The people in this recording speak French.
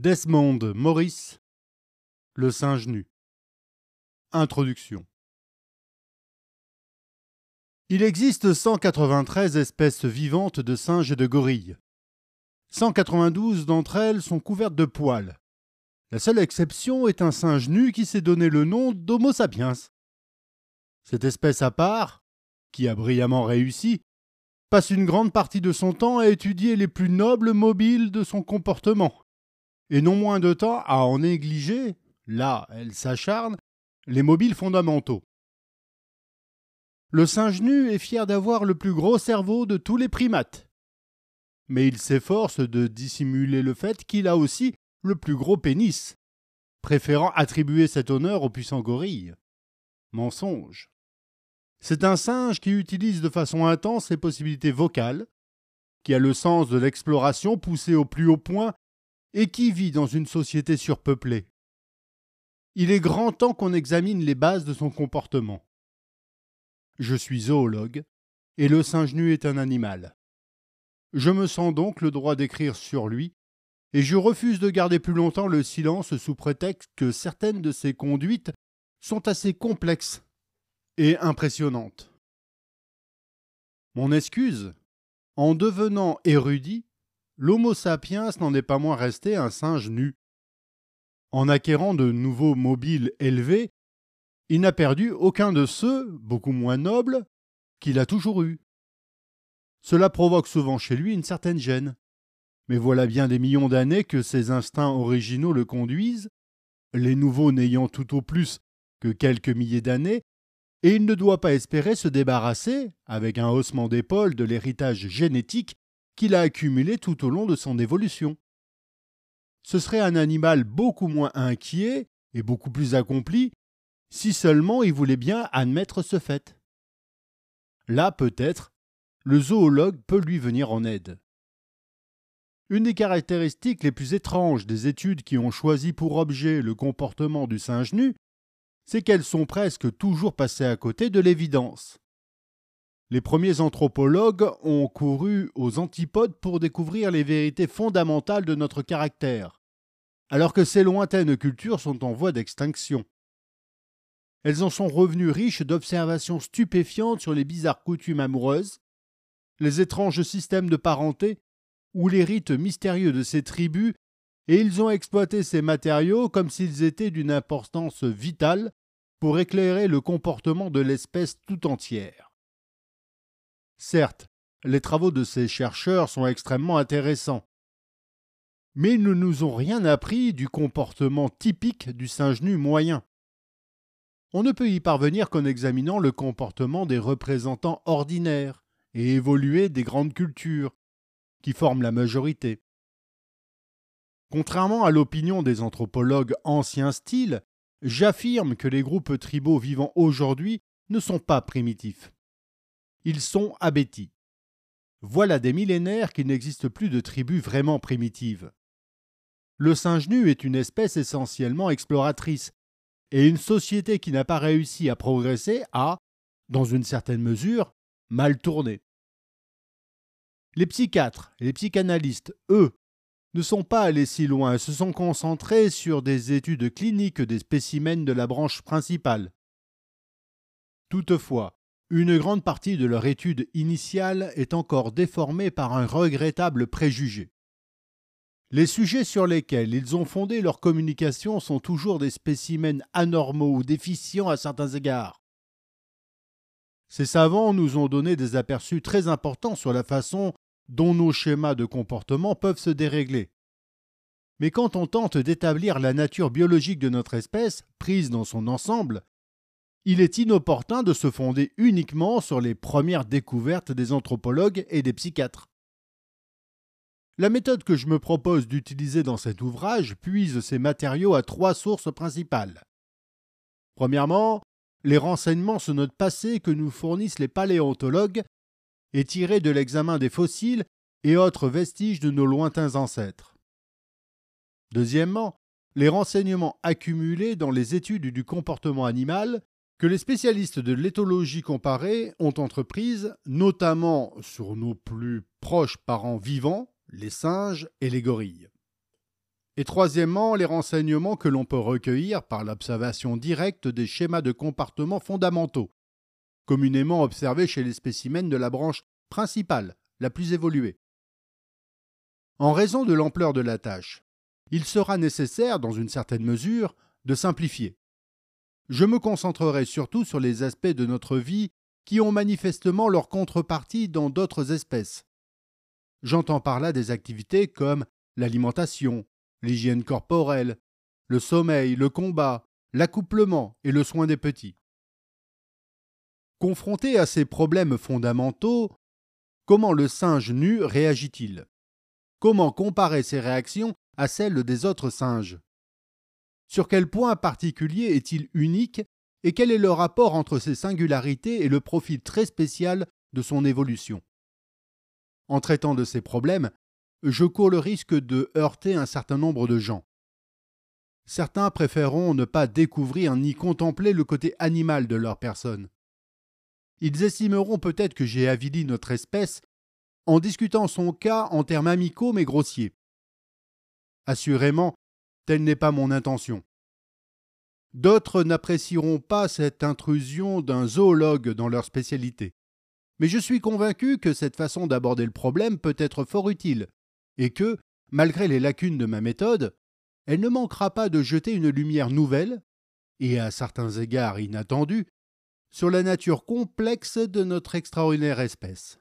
Desmond Morris Le singe nu Introduction Il existe 193 espèces vivantes de singes et de gorilles. 192 d'entre elles sont couvertes de poils. La seule exception est un singe nu qui s'est donné le nom d'Homo sapiens. Cette espèce à part, qui a brillamment réussi, passe une grande partie de son temps à étudier les plus nobles mobiles de son comportement et non moins de temps à en négliger, là elle s'acharne, les mobiles fondamentaux. Le singe nu est fier d'avoir le plus gros cerveau de tous les primates. Mais il s'efforce de dissimuler le fait qu'il a aussi le plus gros pénis, préférant attribuer cet honneur au puissant gorille. Mensonge. C'est un singe qui utilise de façon intense ses possibilités vocales, qui a le sens de l'exploration poussé au plus haut point et qui vit dans une société surpeuplée. Il est grand temps qu'on examine les bases de son comportement. Je suis zoologue, et le singe nu est un animal. Je me sens donc le droit d'écrire sur lui, et je refuse de garder plus longtemps le silence sous prétexte que certaines de ses conduites sont assez complexes et impressionnantes. Mon excuse, en devenant érudit, l'Homo sapiens n'en est pas moins resté un singe nu. En acquérant de nouveaux mobiles élevés, il n'a perdu aucun de ceux, beaucoup moins nobles, qu'il a toujours eus. Cela provoque souvent chez lui une certaine gêne. Mais voilà bien des millions d'années que ses instincts originaux le conduisent, les nouveaux n'ayant tout au plus que quelques milliers d'années, et il ne doit pas espérer se débarrasser, avec un haussement d'épaule, de l'héritage génétique qu'il a accumulé tout au long de son évolution. Ce serait un animal beaucoup moins inquiet et beaucoup plus accompli si seulement il voulait bien admettre ce fait. Là, peut-être, le zoologue peut lui venir en aide. Une des caractéristiques les plus étranges des études qui ont choisi pour objet le comportement du singe nu, c'est qu'elles sont presque toujours passées à côté de l'évidence. Les premiers anthropologues ont couru aux antipodes pour découvrir les vérités fondamentales de notre caractère, alors que ces lointaines cultures sont en voie d'extinction. Elles en sont revenues riches d'observations stupéfiantes sur les bizarres coutumes amoureuses, les étranges systèmes de parenté ou les rites mystérieux de ces tribus, et ils ont exploité ces matériaux comme s'ils étaient d'une importance vitale pour éclairer le comportement de l'espèce tout entière. Certes, les travaux de ces chercheurs sont extrêmement intéressants, mais ils ne nous ont rien appris du comportement typique du singe nu moyen. On ne peut y parvenir qu'en examinant le comportement des représentants ordinaires et évolués des grandes cultures, qui forment la majorité. Contrairement à l'opinion des anthropologues anciens styles, j'affirme que les groupes tribaux vivant aujourd'hui ne sont pas primitifs. Ils sont abétis. Voilà des millénaires qu'il n'existe plus de tribus vraiment primitives. Le singe nu est une espèce essentiellement exploratrice, et une société qui n'a pas réussi à progresser a, dans une certaine mesure, mal tourné. Les psychiatres les psychanalystes, eux, ne sont pas allés si loin et se sont concentrés sur des études cliniques des spécimens de la branche principale. Toutefois, une grande partie de leur étude initiale est encore déformée par un regrettable préjugé. Les sujets sur lesquels ils ont fondé leur communication sont toujours des spécimens anormaux ou déficients à certains égards. Ces savants nous ont donné des aperçus très importants sur la façon dont nos schémas de comportement peuvent se dérégler. Mais quand on tente d'établir la nature biologique de notre espèce, prise dans son ensemble, il est inopportun de se fonder uniquement sur les premières découvertes des anthropologues et des psychiatres. La méthode que je me propose d'utiliser dans cet ouvrage puise ces matériaux à trois sources principales. Premièrement, les renseignements sur notre passé que nous fournissent les paléontologues et tirés de l'examen des fossiles et autres vestiges de nos lointains ancêtres. Deuxièmement, les renseignements accumulés dans les études du comportement animal que les spécialistes de l'éthologie comparée ont entreprise, notamment sur nos plus proches parents vivants, les singes et les gorilles. Et troisièmement, les renseignements que l'on peut recueillir par l'observation directe des schémas de comportement fondamentaux, communément observés chez les spécimens de la branche principale, la plus évoluée. En raison de l'ampleur de la tâche, il sera nécessaire, dans une certaine mesure, de simplifier. Je me concentrerai surtout sur les aspects de notre vie qui ont manifestement leur contrepartie dans d'autres espèces. J'entends par là des activités comme l'alimentation, l'hygiène corporelle, le sommeil, le combat, l'accouplement et le soin des petits. Confronté à ces problèmes fondamentaux, comment le singe nu réagit-il? Comment comparer ses réactions à celles des autres singes? Sur quel point particulier est-il unique et quel est le rapport entre ses singularités et le profil très spécial de son évolution? En traitant de ces problèmes, je cours le risque de heurter un certain nombre de gens. Certains préféreront ne pas découvrir ni contempler le côté animal de leur personne. Ils estimeront peut-être que j'ai avili notre espèce en discutant son cas en termes amicaux mais grossiers. Assurément, telle n'est pas mon intention. D'autres n'apprécieront pas cette intrusion d'un zoologue dans leur spécialité. Mais je suis convaincu que cette façon d'aborder le problème peut être fort utile, et que, malgré les lacunes de ma méthode, elle ne manquera pas de jeter une lumière nouvelle, et à certains égards inattendue, sur la nature complexe de notre extraordinaire espèce.